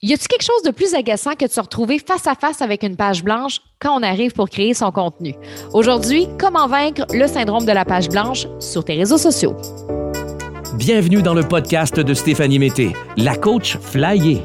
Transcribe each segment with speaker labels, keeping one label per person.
Speaker 1: Y a-t-il quelque chose de plus agaçant que de se retrouver face à face avec une page blanche quand on arrive pour créer son contenu? Aujourd'hui, comment vaincre le syndrome de la page blanche sur tes réseaux sociaux?
Speaker 2: Bienvenue dans le podcast de Stéphanie Mété, la coach flyée.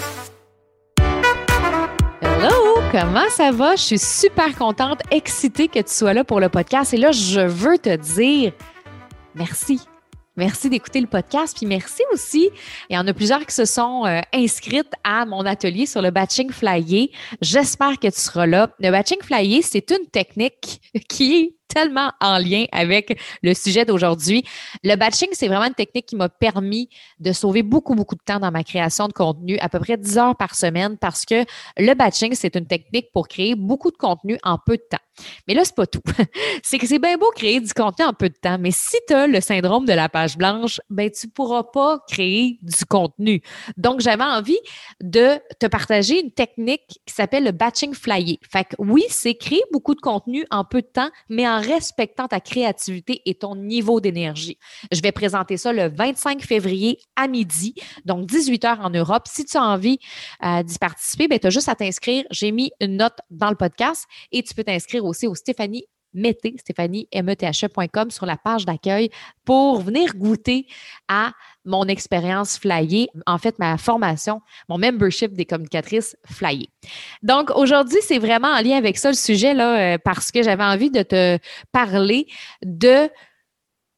Speaker 1: Comment ça va? Je suis super contente, excitée que tu sois là pour le podcast. Et là, je veux te dire merci. Merci d'écouter le podcast, puis merci aussi. Il y en a plusieurs qui se sont euh, inscrites à mon atelier sur le batching flyer. J'espère que tu seras là. Le batching flyer, c'est une technique qui est tellement en lien avec le sujet d'aujourd'hui. Le batching, c'est vraiment une technique qui m'a permis de sauver beaucoup, beaucoup de temps dans ma création de contenu, à peu près 10 heures par semaine, parce que le batching, c'est une technique pour créer beaucoup de contenu en peu de temps. Mais là, c'est pas tout. c'est que c'est bien beau créer du contenu en peu de temps, mais si tu as le syndrome de la page blanche, ben tu pourras pas créer du contenu. Donc, j'avais envie de te partager une technique qui s'appelle le batching flyer. Fait que oui, c'est créer beaucoup de contenu en peu de temps, mais en respectant ta créativité et ton niveau d'énergie. Je vais présenter ça le 25 février à midi, donc 18 heures en Europe. Si tu as envie euh, d'y participer, ben, tu as juste à t'inscrire. J'ai mis une note dans le podcast et tu peux t'inscrire aussi au Stéphanie mettez Stéphanie methe.com sur la page d'accueil pour venir goûter à mon expérience flyée, en fait, ma formation, mon membership des communicatrices flyées. Donc, aujourd'hui, c'est vraiment en lien avec ça le sujet, là, euh, parce que j'avais envie de te parler de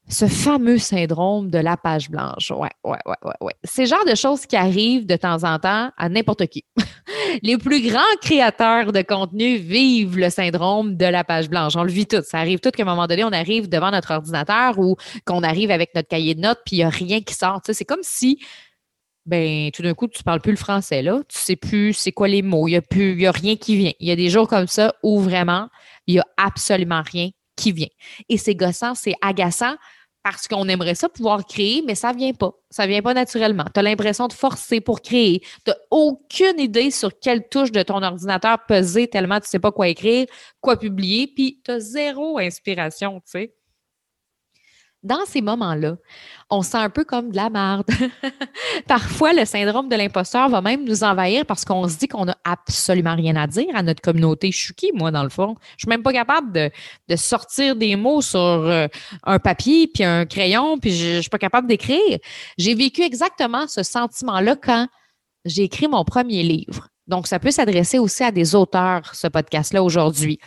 Speaker 1: ce fameux syndrome de la page blanche. Ouais, ouais, ouais, ouais, ouais. C'est le genre de choses qui arrivent de temps en temps à n'importe qui. Les plus grands créateurs de contenu vivent le syndrome de la page blanche. On le vit tout. Ça arrive tout qu'à un moment donné, on arrive devant notre ordinateur ou qu'on arrive avec notre cahier de notes puis il n'y a rien qui sort. c'est comme si ben tout d'un coup, tu ne parles plus le français, là. Tu sais plus c'est quoi les mots. Il n'y a a rien qui vient. Il y a des jours comme ça où vraiment, il n'y a absolument rien qui vient. Et c'est gossant, c'est agaçant parce qu'on aimerait ça pouvoir créer, mais ça vient pas. Ça vient pas naturellement. Tu as l'impression de forcer pour créer. Tu n'as aucune idée sur quelle touche de ton ordinateur peser tellement tu sais pas quoi écrire, quoi publier, puis tu as zéro inspiration, tu sais dans ces moments-là, on sent un peu comme de la merde. Parfois, le syndrome de l'imposteur va même nous envahir parce qu'on se dit qu'on n'a absolument rien à dire à notre communauté. Je moi, dans le fond? Je suis même pas capable de, sortir des mots sur euh, un papier puis un crayon, puis je, je suis pas capable d'écrire. J'ai vécu exactement ce sentiment-là quand j'ai écrit mon premier livre. Donc, ça peut s'adresser aussi à des auteurs, ce podcast-là, aujourd'hui.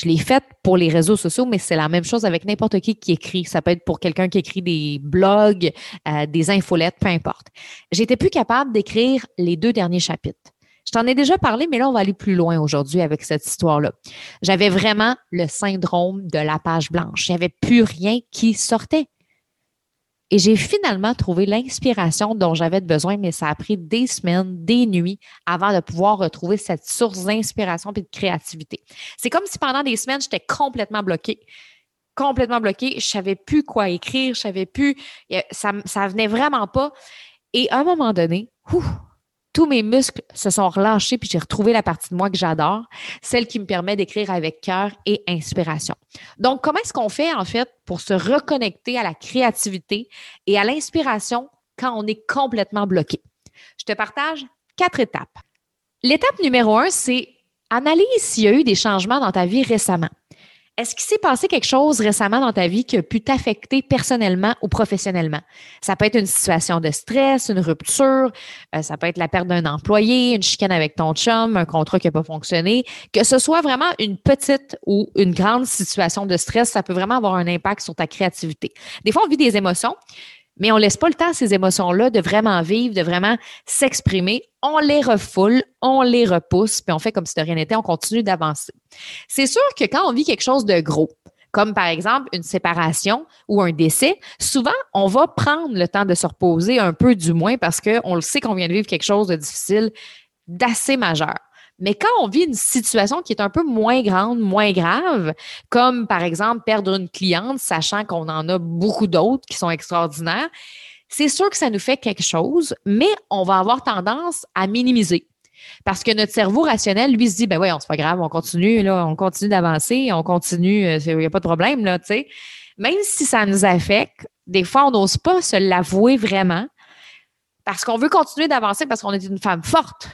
Speaker 1: Je l'ai faite pour les réseaux sociaux, mais c'est la même chose avec n'importe qui qui écrit. Ça peut être pour quelqu'un qui écrit des blogs, euh, des infolettes, peu importe. J'étais plus capable d'écrire les deux derniers chapitres. Je t'en ai déjà parlé, mais là, on va aller plus loin aujourd'hui avec cette histoire-là. J'avais vraiment le syndrome de la page blanche. Il n'y avait plus rien qui sortait. Et j'ai finalement trouvé l'inspiration dont j'avais besoin, mais ça a pris des semaines, des nuits avant de pouvoir retrouver cette source d'inspiration et de créativité. C'est comme si pendant des semaines, j'étais complètement bloquée. Complètement bloquée. Je savais plus quoi écrire, je savais plus. Ça, ça venait vraiment pas. Et à un moment donné, ouf, tous mes muscles se sont relâchés, puis j'ai retrouvé la partie de moi que j'adore, celle qui me permet d'écrire avec cœur et inspiration. Donc, comment est-ce qu'on fait, en fait, pour se reconnecter à la créativité et à l'inspiration quand on est complètement bloqué? Je te partage quatre étapes. L'étape numéro un, c'est analyse s'il y a eu des changements dans ta vie récemment. Est-ce qu'il s'est passé quelque chose récemment dans ta vie qui a pu t'affecter personnellement ou professionnellement? Ça peut être une situation de stress, une rupture, euh, ça peut être la perte d'un employé, une chicane avec ton chum, un contrat qui n'a pas fonctionné. Que ce soit vraiment une petite ou une grande situation de stress, ça peut vraiment avoir un impact sur ta créativité. Des fois, on vit des émotions mais on laisse pas le temps à ces émotions-là de vraiment vivre, de vraiment s'exprimer. On les refoule, on les repousse, puis on fait comme si de rien n'était, on continue d'avancer. C'est sûr que quand on vit quelque chose de gros, comme par exemple une séparation ou un décès, souvent, on va prendre le temps de se reposer un peu du moins parce qu'on le sait qu'on vient de vivre quelque chose de difficile, d'assez majeur. Mais quand on vit une situation qui est un peu moins grande, moins grave, comme par exemple perdre une cliente, sachant qu'on en a beaucoup d'autres qui sont extraordinaires, c'est sûr que ça nous fait quelque chose, mais on va avoir tendance à minimiser. Parce que notre cerveau rationnel, lui, se dit, ben ouais, c'est pas grave, on continue, là, on continue d'avancer, on continue, euh, il n'y a pas de problème, là, tu sais. Même si ça nous affecte, des fois, on n'ose pas se l'avouer vraiment parce qu'on veut continuer d'avancer parce qu'on est une femme forte.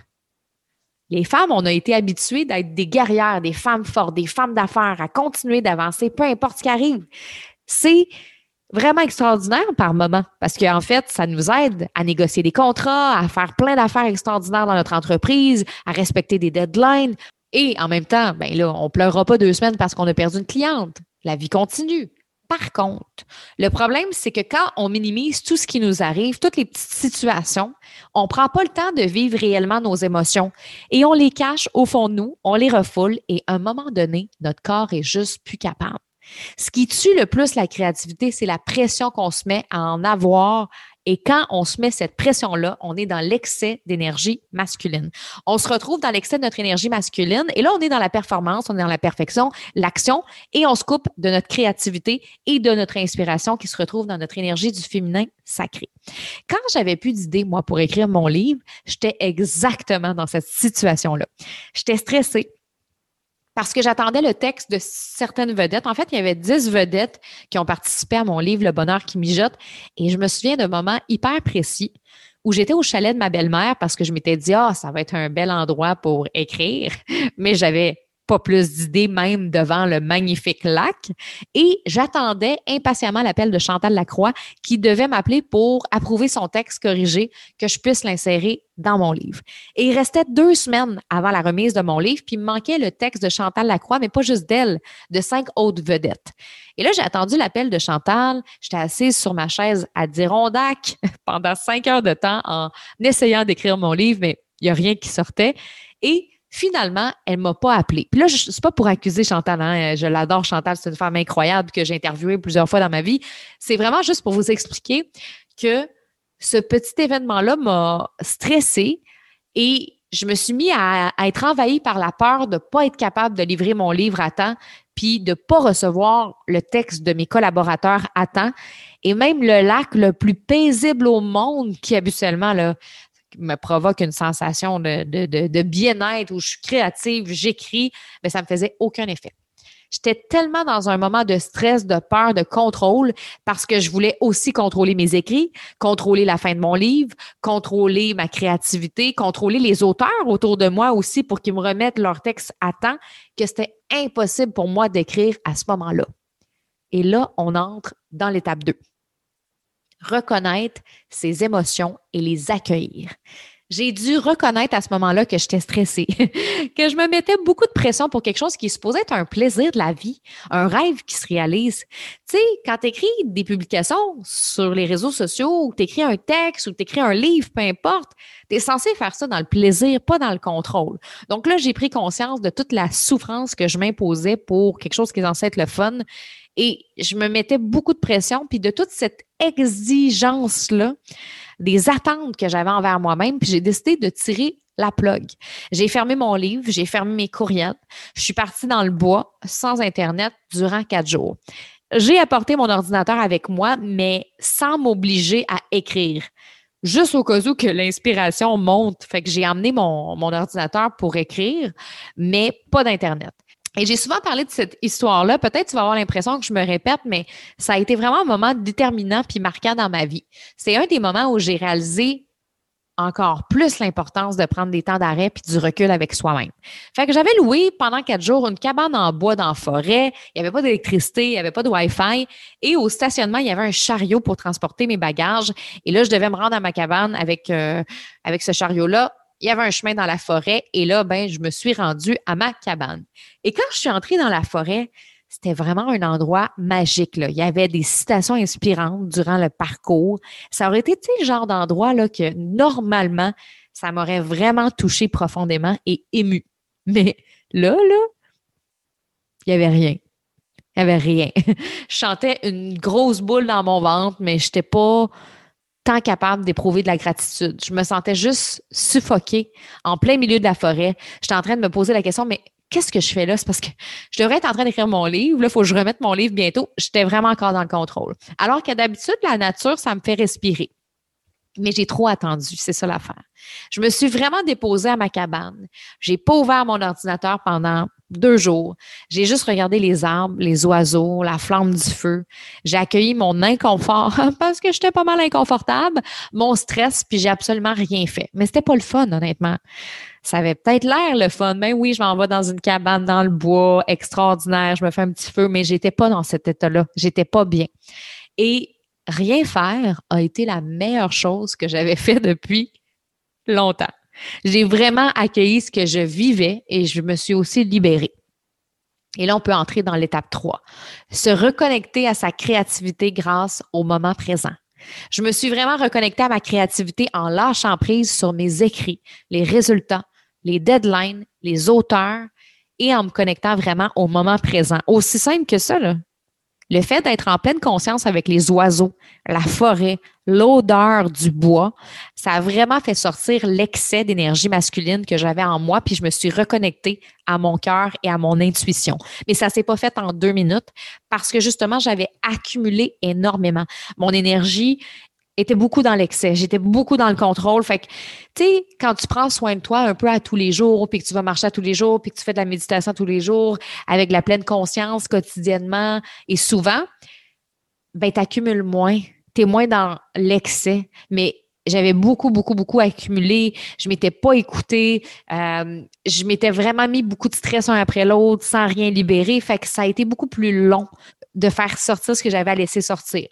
Speaker 1: Les femmes, on a été habituées d'être des guerrières, des femmes fortes, des femmes d'affaires, à continuer d'avancer, peu importe ce qui arrive. C'est vraiment extraordinaire par moment parce qu'en fait, ça nous aide à négocier des contrats, à faire plein d'affaires extraordinaires dans notre entreprise, à respecter des deadlines. Et en même temps, ben là, on pleurera pas deux semaines parce qu'on a perdu une cliente. La vie continue. Par contre, le problème, c'est que quand on minimise tout ce qui nous arrive, toutes les petites situations, on ne prend pas le temps de vivre réellement nos émotions et on les cache au fond de nous, on les refoule et à un moment donné, notre corps est juste plus capable. Ce qui tue le plus la créativité, c'est la pression qu'on se met à en avoir. Et quand on se met cette pression-là, on est dans l'excès d'énergie masculine. On se retrouve dans l'excès de notre énergie masculine et là, on est dans la performance, on est dans la perfection, l'action et on se coupe de notre créativité et de notre inspiration qui se retrouve dans notre énergie du féminin sacré. Quand j'avais plus d'idées, moi, pour écrire mon livre, j'étais exactement dans cette situation-là. J'étais stressée parce que j'attendais le texte de certaines vedettes. En fait, il y avait dix vedettes qui ont participé à mon livre Le bonheur qui mijote. Et je me souviens d'un moment hyper précis où j'étais au chalet de ma belle-mère parce que je m'étais dit, ah, ça va être un bel endroit pour écrire. Mais j'avais pas plus d'idées même devant le magnifique lac. Et j'attendais impatiemment l'appel de Chantal Lacroix qui devait m'appeler pour approuver son texte corrigé, que je puisse l'insérer dans mon livre. Et il restait deux semaines avant la remise de mon livre, puis il me manquait le texte de Chantal Lacroix, mais pas juste d'elle, de cinq autres vedettes. Et là, j'ai attendu l'appel de Chantal. J'étais assise sur ma chaise à Dirondac pendant cinq heures de temps en essayant d'écrire mon livre, mais il n'y a rien qui sortait. Et Finalement, elle m'a pas appelé. Puis là, je suis pas pour accuser Chantal. Hein. Je l'adore, Chantal. C'est une femme incroyable que j'ai interviewée plusieurs fois dans ma vie. C'est vraiment juste pour vous expliquer que ce petit événement-là m'a stressée et je me suis mis à, être envahie par la peur de ne pas être capable de livrer mon livre à temps, puis de ne pas recevoir le texte de mes collaborateurs à temps. Et même le lac le plus paisible au monde, qui habituellement là, me provoque une sensation de, bien-être où je suis créative, j'écris, mais ça ne me faisait aucun effet. J'étais tellement dans un moment de stress, de peur, de contrôle parce que je voulais aussi contrôler mes écrits, contrôler la fin de mon livre, contrôler ma créativité, contrôler les auteurs autour de moi aussi pour qu'ils me remettent leur texte à temps, que c'était impossible pour moi d'écrire à ce moment-là. Et là, on entre dans l'étape 2 reconnaître ses émotions et les accueillir. J'ai dû reconnaître à ce moment-là que j'étais stressée, que je me mettais beaucoup de pression pour quelque chose qui supposé être un plaisir de la vie, un rêve qui se réalise. Tu sais, quand tu écris des publications sur les réseaux sociaux, ou tu écris un texte, ou tu écris un livre, peu importe, tu es censé faire ça dans le plaisir, pas dans le contrôle. Donc là, j'ai pris conscience de toute la souffrance que je m'imposais pour quelque chose qui est censé être le fun et je me mettais beaucoup de pression, puis de toute cette exigence-là, des attentes que j'avais envers moi-même, puis j'ai décidé de tirer la plug. J'ai fermé mon livre, j'ai fermé mes courriels, je suis partie dans le bois sans Internet durant quatre jours. J'ai apporté mon ordinateur avec moi, mais sans m'obliger à écrire. Juste au cas où que l'inspiration monte. Fait que j'ai emmené mon, mon ordinateur pour écrire, mais pas d'Internet. Et j'ai souvent parlé de cette histoire-là. Peut-être tu vas avoir l'impression que je me répète, mais ça a été vraiment un moment déterminant puis marquant dans ma vie. C'est un des moments où j'ai réalisé encore plus l'importance de prendre des temps d'arrêt puis du recul avec soi-même. Fait que j'avais loué pendant quatre jours une cabane en bois dans la forêt. Il n'y avait pas d'électricité, il n'y avait pas de Wi-Fi. Et au stationnement, il y avait un chariot pour transporter mes bagages. Et là, je devais me rendre à ma cabane avec, euh, avec ce chariot-là il y avait un chemin dans la forêt et là, ben, je me suis rendue à ma cabane. Et quand je suis entrée dans la forêt, c'était vraiment un endroit magique. Là. Il y avait des citations inspirantes durant le parcours. Ça aurait été le genre d'endroit que normalement, ça m'aurait vraiment touché profondément et ému. Mais là, là, il n'y avait rien. Il n'y avait rien. je chantais une grosse boule dans mon ventre, mais je n'étais pas tant capable d'éprouver de la gratitude. Je me sentais juste suffoquée en plein milieu de la forêt. J'étais en train de me poser la question, mais qu'est-ce que je fais là? C'est parce que je devrais être en train d'écrire mon livre. Là, il faut que je remette mon livre bientôt. J'étais vraiment encore dans le contrôle. Alors que d'habitude, la nature, ça me fait respirer. Mais j'ai trop attendu, c'est ça l'affaire. Je me suis vraiment déposée à ma cabane. J'ai pas ouvert mon ordinateur pendant deux jours. J'ai juste regardé les arbres, les oiseaux, la flamme du feu. J'ai accueilli mon inconfort parce que j'étais pas mal inconfortable, mon stress, puis j'ai absolument rien fait. Mais c'était pas le fun, honnêtement. Ça avait peut-être l'air le fun. Mais oui, je m'en vais dans une cabane dans le bois, extraordinaire, je me fais un petit feu, mais j'étais pas dans cet état-là. J'étais pas bien. Et rien faire a été la meilleure chose que j'avais fait depuis longtemps. J'ai vraiment accueilli ce que je vivais et je me suis aussi libérée. Et là, on peut entrer dans l'étape 3. Se reconnecter à sa créativité grâce au moment présent. Je me suis vraiment reconnectée à ma créativité en lâchant prise sur mes écrits, les résultats, les deadlines, les auteurs et en me connectant vraiment au moment présent. Aussi simple que ça, là. Le fait d'être en pleine conscience avec les oiseaux, la forêt, l'odeur du bois, ça a vraiment fait sortir l'excès d'énergie masculine que j'avais en moi, puis je me suis reconnectée à mon cœur et à mon intuition. Mais ça s'est pas fait en deux minutes parce que justement, j'avais accumulé énormément. Mon énergie était beaucoup dans l'excès. J'étais beaucoup dans le contrôle. Fait que, tu sais, quand tu prends soin de toi un peu à tous les jours, puis que tu vas marcher à tous les jours, puis que tu fais de la méditation tous les jours, avec la pleine conscience quotidiennement et souvent, ben, tu accumules moins. Tu es moins dans l'excès. Mais j'avais beaucoup, beaucoup, beaucoup accumulé. Je m'étais pas écoutée. Euh, je m'étais vraiment mis beaucoup de stress un après l'autre sans rien libérer. Fait que ça a été beaucoup plus long de faire sortir ce que j'avais à laisser sortir.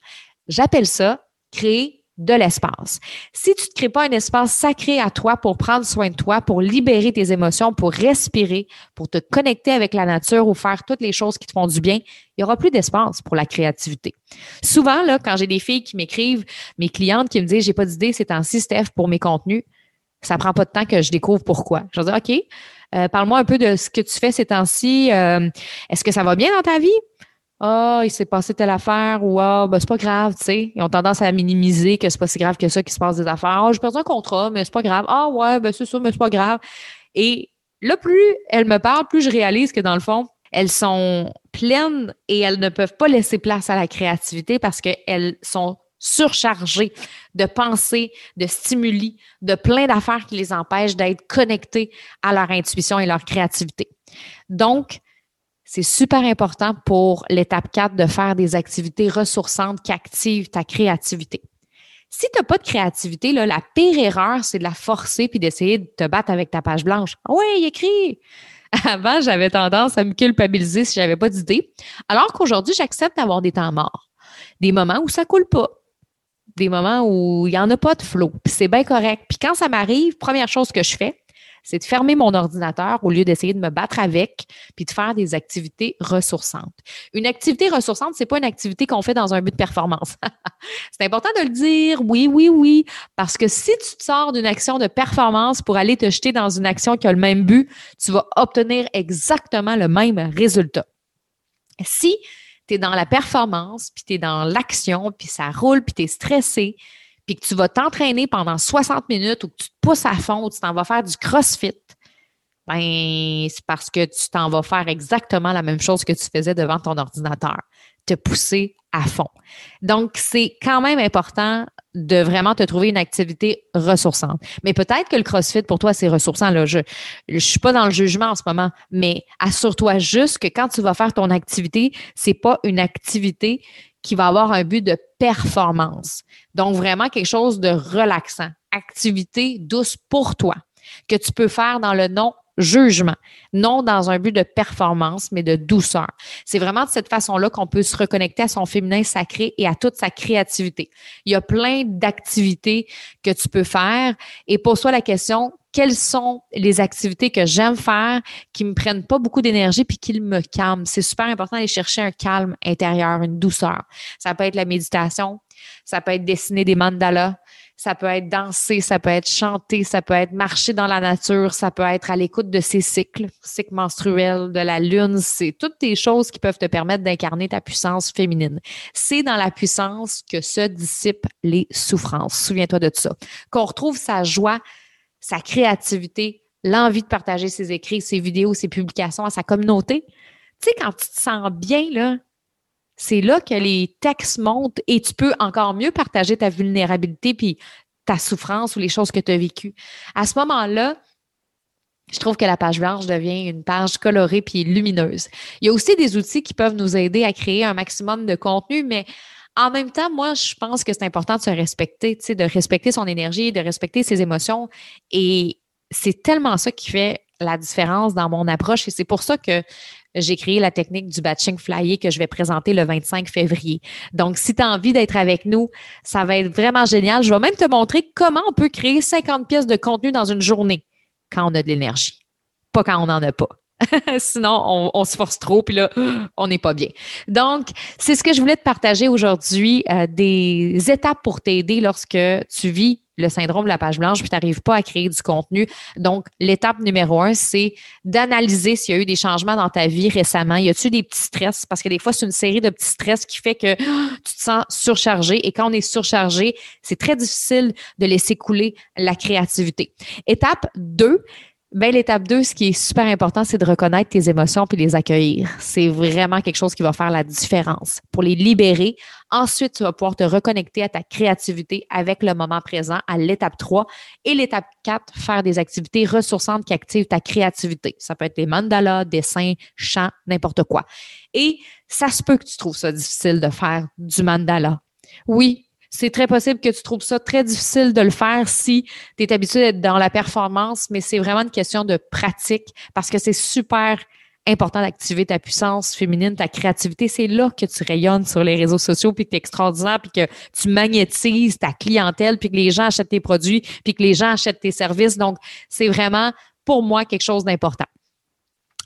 Speaker 1: J'appelle ça créer de l'espace. Si tu ne crées pas un espace sacré à toi pour prendre soin de toi, pour libérer tes émotions, pour respirer, pour te connecter avec la nature ou faire toutes les choses qui te font du bien, il n'y aura plus d'espace pour la créativité. Souvent, là, quand j'ai des filles qui m'écrivent, mes clientes qui me disent, j'ai pas d'idée ces temps-ci, Steph, pour mes contenus, ça prend pas de temps que je découvre pourquoi. Je vais dire, OK, euh, parle-moi un peu de ce que tu fais ces temps-ci. Euh, est-ce que ça va bien dans ta vie? Ah, il s'est passé telle affaire ou Ah, ben, c'est pas grave, tu sais. Ils ont tendance à minimiser que c'est pas si grave que ça qu'il se passe des affaires. Ah, j'ai perdu un contrat, mais c'est pas grave. Ah, ouais, ben, c'est ça, mais c'est pas grave. Et là, plus elles me parlent, plus je réalise que dans le fond, elles sont pleines et elles ne peuvent pas laisser place à la créativité parce qu'elles sont surchargées de pensées, de stimuli, de plein d'affaires qui les empêchent d'être connectées à leur intuition et leur créativité. Donc, c'est super important pour l'étape 4 de faire des activités ressourçantes qui activent ta créativité. Si tu n'as pas de créativité, là, la pire erreur, c'est de la forcer puis d'essayer de te battre avec ta page blanche. Ah oui, écrit! Avant, j'avais tendance à me culpabiliser si j'avais pas d'idée. Alors qu'aujourd'hui, j'accepte d'avoir des temps morts. Des moments où ça coule pas. Des moments où il n'y en a pas de flow. Puis c'est bien correct. Puis quand ça m'arrive, première chose que je fais, c'est de fermer mon ordinateur au lieu d'essayer de me battre avec, puis de faire des activités ressourçantes. Une activité ressourçante, c'est pas une activité qu'on fait dans un but de performance. c'est important de le dire, oui, oui, oui, parce que si tu te sors d'une action de performance pour aller te jeter dans une action qui a le même but, tu vas obtenir exactement le même résultat. Si tu es dans la performance, puis tu es dans l'action, puis ça roule, puis tu es stressé, puis que tu vas t'entraîner pendant 60 minutes ou que tu te pousses à fond ou tu t'en vas faire du CrossFit, ben, c'est parce que tu t'en vas faire exactement la même chose que tu faisais devant ton ordinateur, te pousser à fond. Donc, c'est quand même important de vraiment te trouver une activité ressourçante. Mais peut-être que le CrossFit, pour toi, c'est ressourçant. Là. Je ne suis pas dans le jugement en ce moment, mais assure-toi juste que quand tu vas faire ton activité, c'est pas une activité qui va avoir un but de performance. Donc, vraiment quelque chose de relaxant, activité douce pour toi, que tu peux faire dans le non-jugement, non dans un but de performance, mais de douceur. C'est vraiment de cette façon-là qu'on peut se reconnecter à son féminin sacré et à toute sa créativité. Il y a plein d'activités que tu peux faire et pose-toi la question, quelles sont les activités que j'aime faire qui me prennent pas beaucoup d'énergie puis qui me calment? C'est super important d'aller chercher un calme intérieur, une douceur. Ça peut être la méditation, ça peut être dessiner des mandalas, ça peut être danser, ça peut être chanter, ça peut être marcher dans la nature, ça peut être à l'écoute de ses cycles, cycles menstruels, de la lune. C'est toutes des choses qui peuvent te permettre d'incarner ta puissance féminine. C'est dans la puissance que se dissipent les souffrances. Souviens-toi de ça. Qu'on retrouve sa joie, sa créativité, l'envie de partager ses écrits, ses vidéos, ses publications à sa communauté. Tu sais, quand tu te sens bien, là, c'est là que les textes montent et tu peux encore mieux partager ta vulnérabilité puis ta souffrance ou les choses que tu as vécues. À ce moment-là, je trouve que la page blanche devient une page colorée puis lumineuse. Il y a aussi des outils qui peuvent nous aider à créer un maximum de contenu, mais en même temps, moi, je pense que c'est important de se respecter, de respecter son énergie, de respecter ses émotions. Et c'est tellement ça qui fait la différence dans mon approche. Et c'est pour ça que j'ai créé la technique du batching flyer que je vais présenter le 25 février. Donc, si tu as envie d'être avec nous, ça va être vraiment génial. Je vais même te montrer comment on peut créer 50 pièces de contenu dans une journée quand on a de l'énergie, pas quand on n'en a pas. Sinon, on, se force trop, puis là, on n'est pas bien. Donc, c'est ce que je voulais te partager aujourd'hui, euh, des étapes pour t'aider lorsque tu vis le syndrome de la page blanche, puis tu n'arrives pas à créer du contenu. Donc, l'étape numéro un, c'est d'analyser s'il y a eu des changements dans ta vie récemment. Y a-t-il des petits stress? Parce que des fois, c'est une série de petits stress qui fait que tu te sens surchargé. Et quand on est surchargé, c'est très difficile de laisser couler la créativité. Étape 2, ben, l'étape 2, ce qui est super important, c'est de reconnaître tes émotions puis les accueillir. C'est vraiment quelque chose qui va faire la différence. Pour les libérer, ensuite, tu vas pouvoir te reconnecter à ta créativité avec le moment présent à l'étape 3. Et l'étape 4, faire des activités ressourçantes qui activent ta créativité. Ça peut être des mandalas, dessins, chants, n'importe quoi. Et ça se peut que tu trouves ça difficile de faire du mandala. Oui, c'est très possible que tu trouves ça très difficile de le faire si tu es habitué d'être dans la performance, mais c'est vraiment une question de pratique parce que c'est super important d'activer ta puissance féminine, ta créativité. C'est là que tu rayonnes sur les réseaux sociaux, puis que tu es extraordinaire, puis que tu magnétises ta clientèle, puis que les gens achètent tes produits, puis que les gens achètent tes services. Donc, c'est vraiment, pour moi, quelque chose d'important.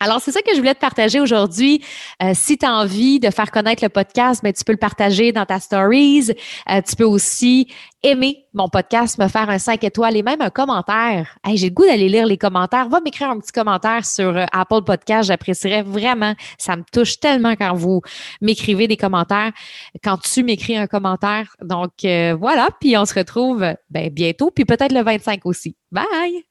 Speaker 1: Alors, c'est ça que je voulais te partager aujourd'hui. Euh, si tu as envie de faire connaître le podcast, mais ben, tu peux le partager dans ta stories. Euh, tu peux aussi aimer mon podcast, me faire un 5 étoiles et même un commentaire. Hey, j'ai le goût d'aller lire les commentaires. Va m'écrire un petit commentaire sur euh, Apple Podcast. J'apprécierais vraiment. Ça me touche tellement quand vous m'écrivez des commentaires, quand tu m'écris un commentaire. Donc, voilà. Puis on se retrouve ben, bientôt, puis peut-être le 25 aussi. Bye!